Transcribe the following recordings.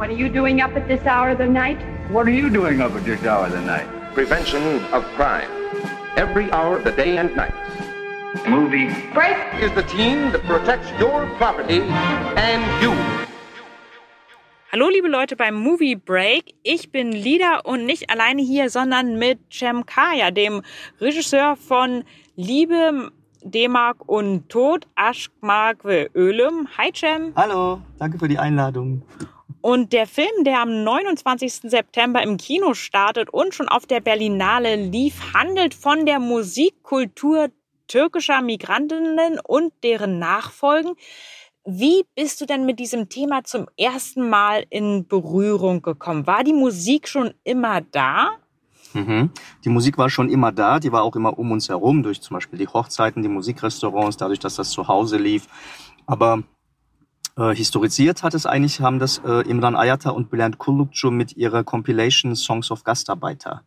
What are you doing up at this hour of the night? What are you doing up at this hour of the night? Prevention of crime. Every hour of the day and night. Movie. Break! Is the team that protects your property and you. Hallo liebe Leute beim Movie Break. Ich bin Lida und nicht alleine hier, sondern mit Cem Kaya, dem Regisseur von Liebe, D-Mark und Tod, Aschmark Ölüm. Hi Cem. Hallo, danke für die Einladung. Und der Film, der am 29. September im Kino startet und schon auf der Berlinale lief, handelt von der Musikkultur türkischer Migrantinnen und deren Nachfolgen. Wie bist du denn mit diesem Thema zum ersten Mal in Berührung gekommen? War die Musik schon immer da? Mhm. Die Musik war schon immer da, die war auch immer um uns herum, durch zum Beispiel die Hochzeiten, die Musikrestaurants, dadurch, dass das zu Hause lief. Aber äh, historisiert hat es eigentlich, haben das äh, Imran Ayata und Bülent Kulukcu mit ihrer Compilation Songs of Gastarbeiter.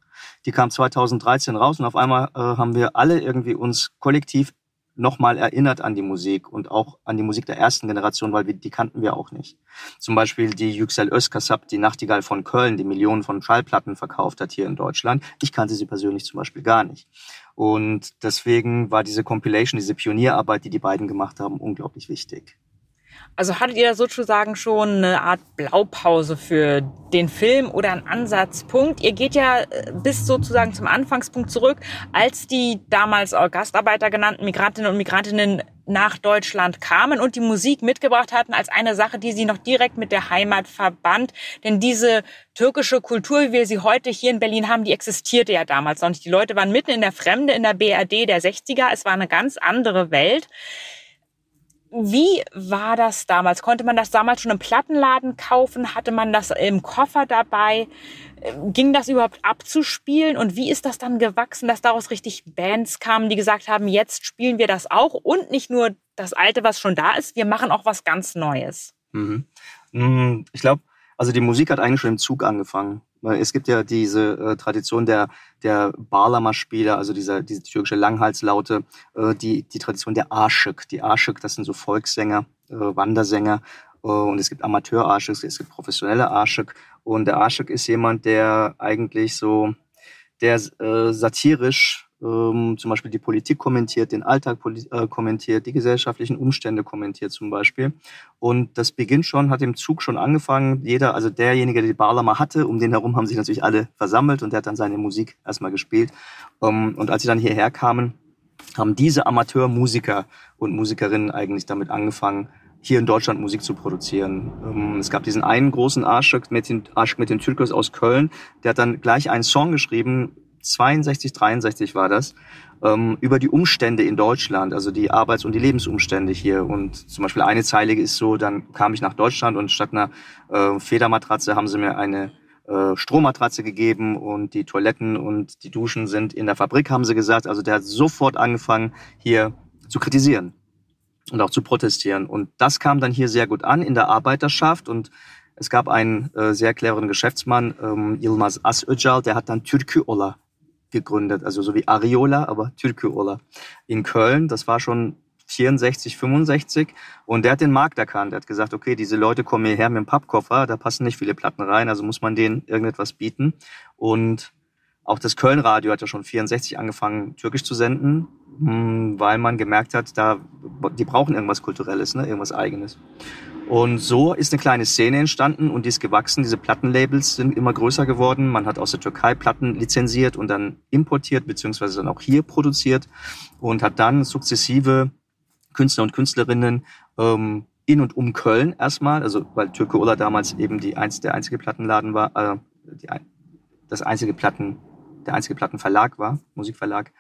Die kam 2013 raus und auf einmal äh, haben wir alle irgendwie uns kollektiv nochmal erinnert an die Musik und auch an die Musik der ersten Generation, weil wir, die kannten wir auch nicht. Zum Beispiel die Yüksel Özkasap, die Nachtigall von Köln, die Millionen von Schallplatten verkauft hat hier in Deutschland. Ich kannte sie persönlich zum Beispiel gar nicht. Und deswegen war diese Compilation, diese Pionierarbeit, die die beiden gemacht haben, unglaublich wichtig. Also hattet ihr sozusagen schon eine Art Blaupause für den Film oder einen Ansatzpunkt? Ihr geht ja äh, bis sozusagen zum Anfangspunkt zurück, als die damals Gastarbeiter genannten Migrantinnen und Migrantinnen nach Deutschland kamen und die Musik mitgebracht hatten als eine Sache, die sie noch direkt mit der Heimat verband. Denn diese türkische Kultur, wie wir sie heute hier in Berlin haben, die existierte ja damals noch nicht. Die Leute waren mitten in der Fremde, in der BRD der 60er. Es war eine ganz andere Welt. Wie war das damals? Konnte man das damals schon im Plattenladen kaufen? Hatte man das im Koffer dabei? Ging das überhaupt abzuspielen? Und wie ist das dann gewachsen, dass daraus richtig Bands kamen, die gesagt haben, jetzt spielen wir das auch und nicht nur das Alte, was schon da ist, wir machen auch was ganz Neues? Mhm. Mm, ich glaube, also die Musik hat eigentlich schon im Zug angefangen. Es gibt ja diese äh, Tradition der, der Bağlama-Spieler, also dieser, diese türkische Langhalslaute, äh, die, die Tradition der Aşık. Die Aşık, das sind so Volkssänger, äh, Wandersänger. Äh, und es gibt Amateur-Aşık, es gibt professionelle Aşık. Und der Aşık ist jemand, der eigentlich so, der äh, satirisch ähm, zum Beispiel die Politik kommentiert, den Alltag äh, kommentiert, die gesellschaftlichen Umstände kommentiert zum Beispiel. Und das beginnt schon, hat im Zug schon angefangen. Jeder, also derjenige, der die Barlama hatte, um den herum haben sich natürlich alle versammelt und der hat dann seine Musik erstmal gespielt. Ähm, und als sie dann hierher kamen, haben diese Amateurmusiker und Musikerinnen eigentlich damit angefangen, hier in Deutschland Musik zu produzieren. Ähm, es gab diesen einen großen Aşık mit den, Aşık mit den Türkos aus Köln, der hat dann gleich einen Song geschrieben 62, 63 war das, ähm, über die Umstände in Deutschland, also die Arbeits- und die Lebensumstände hier. Und zum Beispiel eine Zeile ist so, dann kam ich nach Deutschland und statt einer äh, Federmatratze haben sie mir eine äh, Strohmatratze gegeben und die Toiletten und die Duschen sind in der Fabrik, haben sie gesagt. Also der hat sofort angefangen, hier zu kritisieren und auch zu protestieren. Und das kam dann hier sehr gut an in der Arbeiterschaft und es gab einen äh, sehr cleveren Geschäftsmann, ähm, Yilmaz Asöcal, der hat dann Türküola gegründet, also so wie Ariola, aber Türküola in Köln. Das war schon 64, 65 und der hat den Markt erkannt. Er hat gesagt, okay, diese Leute kommen hierher mit dem Pappkoffer, da passen nicht viele Platten rein, also muss man denen irgendetwas bieten. Und auch das Köln-Radio hat ja schon 64 angefangen, türkisch zu senden, weil man gemerkt hat, da, die brauchen irgendwas Kulturelles, ne, irgendwas Eigenes. Und so ist eine kleine Szene entstanden und die ist gewachsen. Diese Plattenlabels sind immer größer geworden. Man hat aus der Türkei Platten lizenziert und dann importiert, beziehungsweise dann auch hier produziert und hat dann sukzessive Künstler und Künstlerinnen ähm, in und um Köln erstmal, also weil Türke Ola damals eben die eins, der einzige Plattenladen war, äh, die, das einzige Platten, der einzige Plattenverlag war, Musikverlag,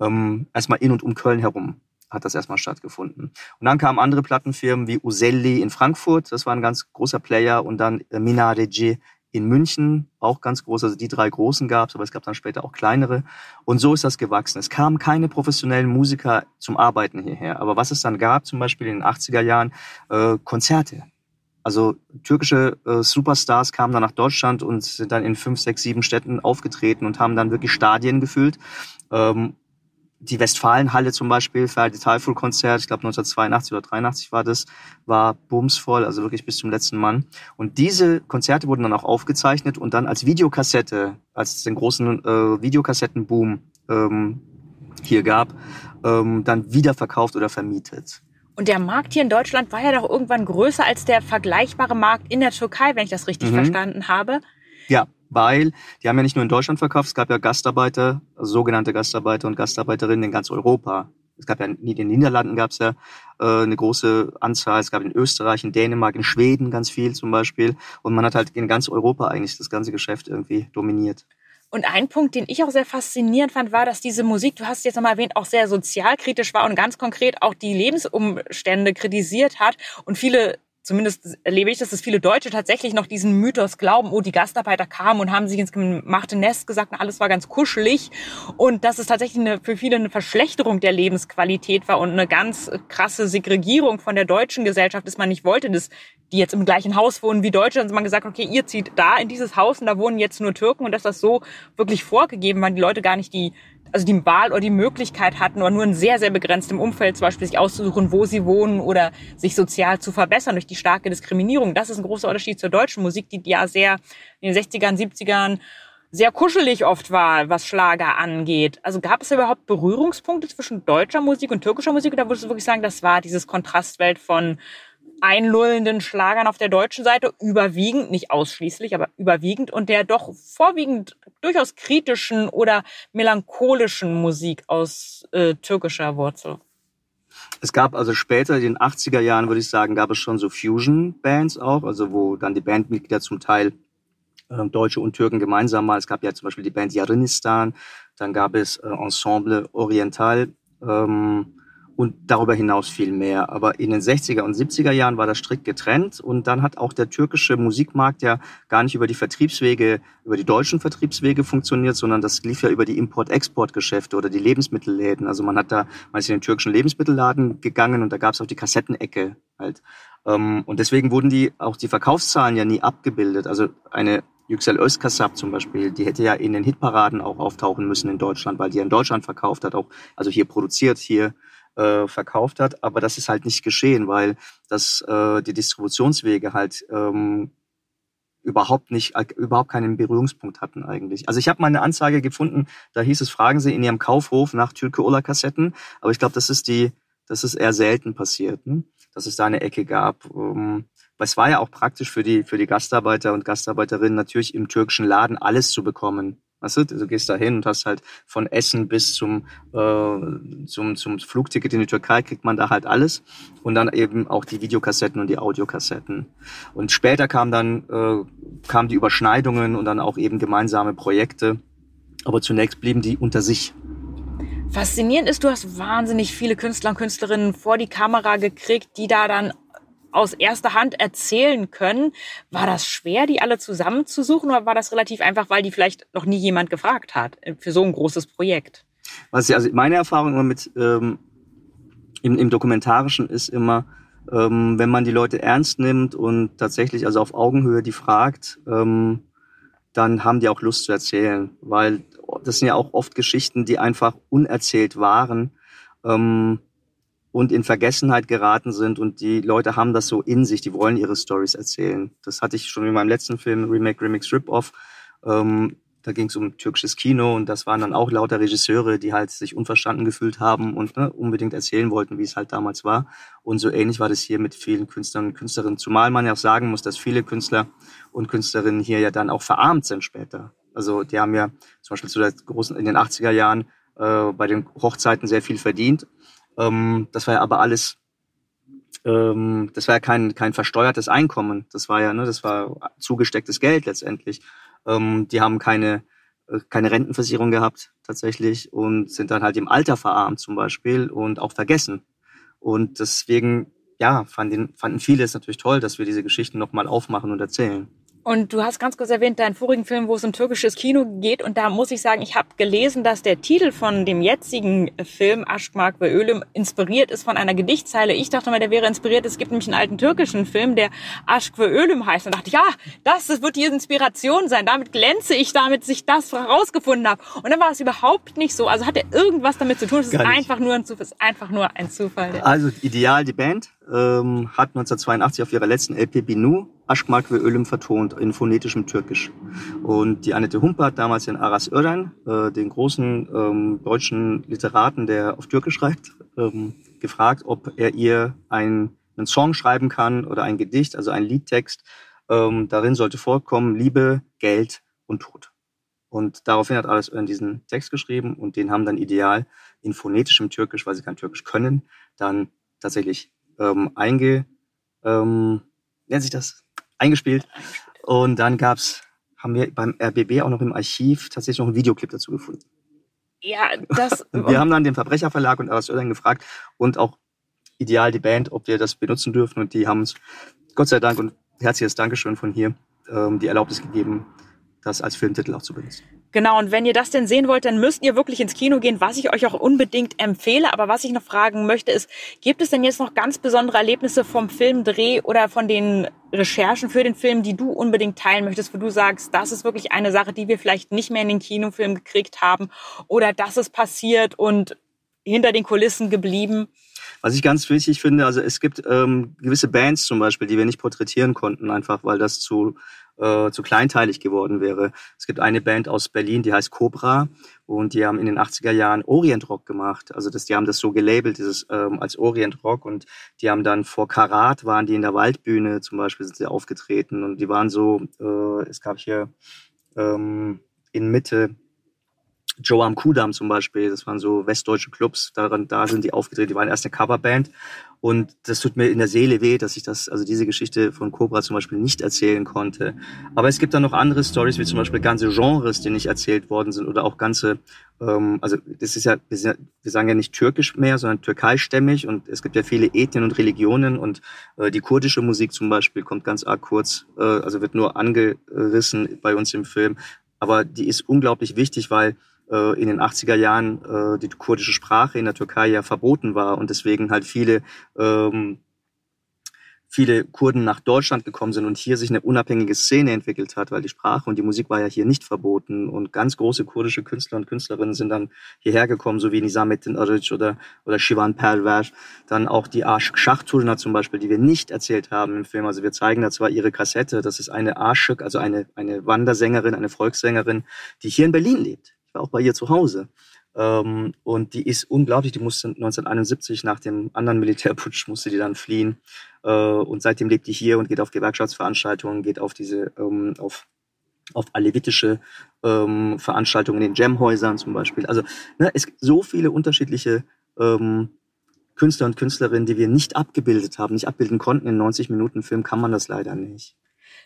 ähm, erstmal in und um Köln herum hat das erstmal stattgefunden. Und dann kamen andere Plattenfirmen wie Uselli in Frankfurt, das war ein ganz großer Player, und dann äh, Minarege in München, auch ganz groß, also die drei großen gab es, aber es gab dann später auch kleinere. Und so ist das gewachsen. Es kamen keine professionellen Musiker zum Arbeiten hierher. Aber was es dann gab, zum Beispiel in den 80er Jahren, äh, Konzerte. Also türkische äh, Superstars kamen dann nach Deutschland und sind dann in fünf, sechs, sieben Städten aufgetreten und haben dann wirklich Stadien gefüllt. Ähm, die Westfalenhalle zum Beispiel, Ferdi Teufel-Konzert, ich glaube 1982 oder 83 war das, war bumsvoll, also wirklich bis zum letzten Mann. Und diese Konzerte wurden dann auch aufgezeichnet und dann als Videokassette, als es den großen äh, Videokassettenboom ähm, hier gab, ähm, dann wiederverkauft oder vermietet. Und der Markt hier in Deutschland war ja doch irgendwann größer als der vergleichbare Markt in der Türkei, wenn ich das richtig mhm. verstanden habe. Ja, weil die haben ja nicht nur in Deutschland verkauft, es gab ja Gastarbeiter, also sogenannte Gastarbeiter und Gastarbeiterinnen in ganz Europa. Es gab ja in den Niederlanden gab es ja äh, eine große Anzahl, es gab in Österreich, in Dänemark, in Schweden ganz viel zum Beispiel. Und man hat halt in ganz Europa eigentlich das ganze Geschäft irgendwie dominiert. Und ein Punkt, den ich auch sehr faszinierend fand, war, dass diese Musik, du hast es jetzt nochmal erwähnt, auch sehr sozialkritisch war und ganz konkret auch die Lebensumstände kritisiert hat und viele zumindest erlebe ich, dass es viele Deutsche tatsächlich noch diesen Mythos glauben, oh, die Gastarbeiter kamen und haben sich ins gemachte Nest gesagt, und alles war ganz kuschelig. Und dass es tatsächlich eine, für viele eine Verschlechterung der Lebensqualität war und eine ganz krasse Segregierung von der deutschen Gesellschaft, dass man nicht wollte, dass die jetzt im gleichen Haus wohnen wie Deutsche, und man gesagt, okay, ihr zieht da in dieses Haus und da wohnen jetzt nur Türken und dass das so wirklich vorgegeben war, die Leute gar nicht die also die Wahl oder die Möglichkeit hatten oder nur in sehr, sehr begrenztem Umfeld zum Beispiel sich auszusuchen, wo sie wohnen oder sich sozial zu verbessern durch die starke Diskriminierung. Das ist ein großer Unterschied zur deutschen Musik, die ja sehr in den 60ern, 70ern sehr kuschelig oft war, was Schlager angeht. Also gab es überhaupt Berührungspunkte zwischen deutscher Musik und türkischer Musik? Oder würdest du wirklich sagen, das war dieses Kontrastwelt von einlullenden Schlagern auf der deutschen Seite, überwiegend, nicht ausschließlich, aber überwiegend und der doch vorwiegend durchaus kritischen oder melancholischen Musik aus äh, türkischer Wurzel. Es gab also später, in den 80er Jahren, würde ich sagen, gab es schon so Fusion-Bands auch, also wo dann die Bandmitglieder zum Teil äh, Deutsche und Türken gemeinsam mal. Es gab ja zum Beispiel die Band Yarinistan, dann gab es äh, Ensemble Oriental. Ähm, und darüber hinaus viel mehr. Aber in den 60er und 70er Jahren war das strikt getrennt und dann hat auch der türkische Musikmarkt ja gar nicht über die Vertriebswege, über die deutschen Vertriebswege funktioniert, sondern das lief ja über die Import-Export-Geschäfte oder die Lebensmittelläden. Also man hat da, man ist in den türkischen Lebensmittelladen gegangen und da gab es auch die Kassettenecke halt. Ähm, und deswegen wurden die auch die Verkaufszahlen ja nie abgebildet. Also eine Yüksel Özkasap zum Beispiel, die hätte ja in den Hitparaden auch auftauchen müssen in Deutschland, weil die ja in Deutschland verkauft hat, auch also hier produziert, hier äh, verkauft hat. Aber das ist halt nicht geschehen, weil das äh, die Distributionswege halt ähm, überhaupt nicht, äh, überhaupt keinen Berührungspunkt hatten eigentlich. Also ich habe mal eine Anzeige gefunden, da hieß es, fragen Sie in Ihrem Kaufhof nach Türke Ola Kassetten, aber ich glaube, das ist die, das ist eher selten passiert, ne? dass es da eine Ecke gab. Ähm, weil es war ja auch praktisch für die, für die Gastarbeiter und Gastarbeiterinnen natürlich im türkischen Laden alles zu bekommen. Weißt du, du gehst da hin und hast halt von Essen bis zum, äh, zum, zum Flugticket in die Türkei kriegt man da halt alles. Und dann eben auch die Videokassetten und die Audiokassetten. Und später kam dann, äh, kamen die Überschneidungen und dann auch eben gemeinsame Projekte. Aber zunächst blieben die unter sich. Faszinierend ist, du hast wahnsinnig viele Künstler und Künstlerinnen vor die Kamera gekriegt, die da dann aus erster Hand erzählen können. War das schwer, die alle zusammenzusuchen oder war das relativ einfach, weil die vielleicht noch nie jemand gefragt hat äh, für so ein großes Projekt? Was ich, also meine Erfahrung immer mit ähm, im, im Dokumentarischen ist immer, ähm, wenn man die Leute ernst nimmt und tatsächlich also auf Augenhöhe die fragt, ähm, dann haben die auch Lust zu erzählen, weil das sind ja auch oft Geschichten, die einfach unerzählt waren. Ähm, und in Vergessenheit geraten sind und die Leute haben das so in sich, die wollen ihre Stories erzählen. Das hatte ich schon in meinem letzten Film, Remake, Remix, Rip-Off. Ähm, da ging es um türkisches Kino und das waren dann auch lauter Regisseure, die halt sich unverstanden gefühlt haben und ne, unbedingt erzählen wollten, wie es halt damals war. Und so ähnlich war das hier mit vielen Künstlern und Künstlerinnen. Zumal man ja auch sagen muss, dass viele Künstler und Künstlerinnen hier ja dann auch verarmt sind später. Also die haben ja zum Beispiel zu der großen, in den 80er Jahren äh, bei den Hochzeiten sehr viel verdient ähm, das war ja aber alles, ähm, das war ja kein, kein versteuertes Einkommen. Das war ja, ne, das war zugestecktes Geld letztendlich. Ähm, die haben keine, äh, keine Rentenversicherung gehabt tatsächlich und sind dann halt im Alter verarmt zum Beispiel und auch vergessen. Und deswegen, ja, fanden, fanden viele es natürlich toll, dass wir diese Geschichten nochmal aufmachen und erzählen. Und du hast ganz kurz erwähnt, deinen vorigen Film, wo es um türkisches Kino geht. Und da muss ich sagen, ich habe gelesen, dass der Titel von dem jetzigen Film Aşkmak ve Ölüm inspiriert ist von einer Gedichtzeile. Ich dachte mal, der wäre inspiriert. Es gibt nämlich einen alten türkischen Film, der Aşk ve Ölüm heißt. Und dachte ich, ja, das, das wird die Inspiration sein. Damit glänze ich, damit sich das herausgefunden habe. Und dann war es überhaupt nicht so. Also hat er irgendwas damit zu tun. Es ist einfach nur ein Zufall. Es ist einfach nur ein Zufall. Also Ideal, die Band, ähm, hat 1982 auf ihrer letzten LP Binu Aşkmak ve Ölüm vertont in phonetischem Türkisch. Und die Annette Humpe hat damals den Aras Ören, äh, den großen ähm, deutschen Literaten, der auf Türkisch schreibt, ähm, gefragt, ob er ihr ein, einen Song schreiben kann oder ein Gedicht, also einen Liedtext. Ähm, darin sollte vorkommen Liebe, Geld und Tod. Und daraufhin hat Aras Ören diesen Text geschrieben und den haben dann ideal in phonetischem Türkisch, weil sie kein Türkisch können, dann tatsächlich ähm, einge, ähm, nennt sich das, eingespielt. Und dann gab's, haben wir beim RBB auch noch im Archiv tatsächlich noch einen Videoclip dazu gefunden. ja, das. Wir haben dann den Verbrecherverlag und Aras Ören gefragt und auch ideal die Band, ob wir das benutzen dürfen. Und die haben uns Gott sei Dank und herzliches Dankeschön von hier ähm, die Erlaubnis gegeben, das als Filmtitel auch zu benutzen. Genau, und wenn ihr das denn sehen wollt, dann müsst ihr wirklich ins Kino gehen, was ich euch auch unbedingt empfehle. Aber was ich noch fragen möchte, ist, gibt es denn jetzt noch ganz besondere Erlebnisse vom Filmdreh oder von den Recherchen für den Film, die du unbedingt teilen möchtest, wo du sagst, das ist wirklich eine Sache, die wir vielleicht nicht mehr in den Kinofilm gekriegt haben oder das ist passiert und hinter den Kulissen geblieben? Was ich ganz wichtig finde, also es gibt ähm, gewisse Bands zum Beispiel, die wir nicht porträtieren konnten, einfach weil das zu, äh, zu kleinteilig geworden wäre. Es gibt eine Band aus Berlin, die heißt Cobra und die haben in den 80er Jahren Orient Rock gemacht. Also das, die haben das so gelabelt, dieses ähm, als Orient Rock und die haben dann vor Karat waren die in der Waldbühne zum Beispiel sind sie aufgetreten und die waren so, äh, es gab hier ähm, in Mitte Joe am Kudamm zum Beispiel, das waren so westdeutsche Clubs, daran, da sind die aufgetreten, die waren erst eine Coverband und das tut mir in der Seele weh, dass ich das, also diese Geschichte von Cobra zum Beispiel nicht erzählen konnte. Aber es gibt dann noch andere Stories, wie zum Beispiel ganze Genres, die nicht erzählt worden sind oder auch ganze, ähm, also das ist ja, wir, sagen ja nicht türkisch mehr, sondern türkeistämmig und es gibt ja viele Ethnien und Religionen und äh, die kurdische Musik zum Beispiel kommt ganz arg kurz, äh, also wird nur angerissen bei uns im Film, aber die ist unglaublich wichtig, weil in den 80er Jahren äh, die kurdische Sprache in der Türkei ja verboten war und deswegen halt viele ähm, viele Kurden nach Deutschland gekommen sind und hier sich eine unabhängige Szene entwickelt hat, weil die Sprache und die Musik war ja hier nicht verboten und ganz große kurdische Künstler und Künstlerinnen sind dann hierher gekommen, so wie Nizamettin Arıc oder, oder Shivan Perver. Dann auch die Aşık Şahturna zum Beispiel, die wir nicht erzählt haben im Film. Also wir zeigen da zwar ihre Kassette, das ist eine Aşık, also eine, eine Wandersängerin, eine Volkssängerin, die hier in Berlin lebt. Ich war auch bei ihr zu Hause. Ähm, und die ist unglaublich, die musste 1971 nach dem anderen Militärputsch musste die dann fliehen. Äh, und seitdem lebt die hier und geht auf Gewerkschaftsveranstaltungen, geht auf diese, ähm, auf, auf alevitische ähm, Veranstaltungen in den Jamhäusern zum Beispiel. Also ne, es gibt so viele unterschiedliche ähm, Künstler und Künstlerinnen, die wir nicht abgebildet haben, nicht abbilden konnten. In 90 Minuten Film kann man das leider nicht.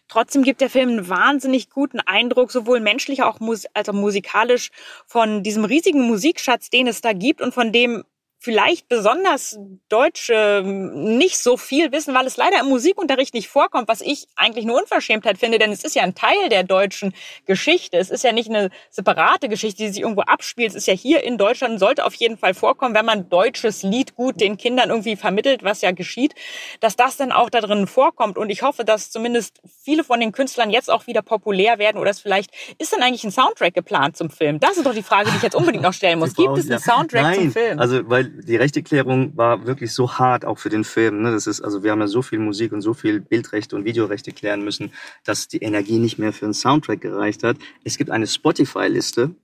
Trotzdem gibt der Film einen wahnsinnig guten Eindruck, sowohl menschlich als auch musikalisch, von diesem riesigen Musikschatz, den es da gibt und von dem vielleicht besonders Deutsche nicht so viel wissen, weil es leider im Musikunterricht nicht vorkommt, was ich eigentlich eine Unverschämtheit finde, denn es ist ja ein Teil der deutschen Geschichte. Es ist ja nicht eine separate Geschichte, die sich irgendwo abspielt. Es ist ja hier in Deutschland und sollte auf jeden Fall vorkommen, wenn man deutsches Lied gut den Kindern irgendwie vermittelt, was ja geschieht, dass das dann auch da drin vorkommt. Und ich hoffe, dass zumindest viele von den Künstlern jetzt auch wieder populär werden oder es vielleicht, ist denn eigentlich ein Soundtrack geplant zum Film? Das ist doch die Frage, die ich jetzt unbedingt noch stellen muss. Gibt es einen Soundtrack Nein, zum Film? Also, weil die Rechteklärung war wirklich so hart, auch für den Film. Ne? Das ist, also wir haben ja so viel Musik und so viel Bildrechte und Videorechte klären müssen, dass die Energie nicht mehr für einen Soundtrack gereicht hat. Es gibt eine Spotify-Liste.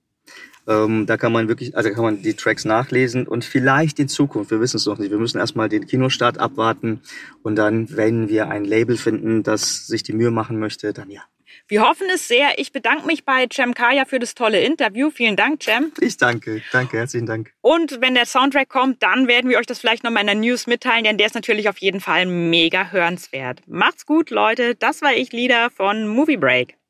Ähm, da kann man wirklich, also kann man die Tracks nachlesen und vielleicht in Zukunft, wir wissen es noch nicht, wir müssen erstmal den Kinostart abwarten und dann, wenn wir ein Label finden, das sich die Mühe machen möchte, dann ja. Wir hoffen es sehr. Ich bedanke mich bei Cem Kaya für das tolle Interview. Vielen Dank, Cem. Ich danke, danke, herzlichen Dank. Und wenn der Soundtrack kommt, dann werden wir euch das vielleicht nochmal in der News mitteilen, denn der ist natürlich auf jeden Fall mega hörenswert. Macht's gut, Leute. Das war ich, Lieder von Movie Break.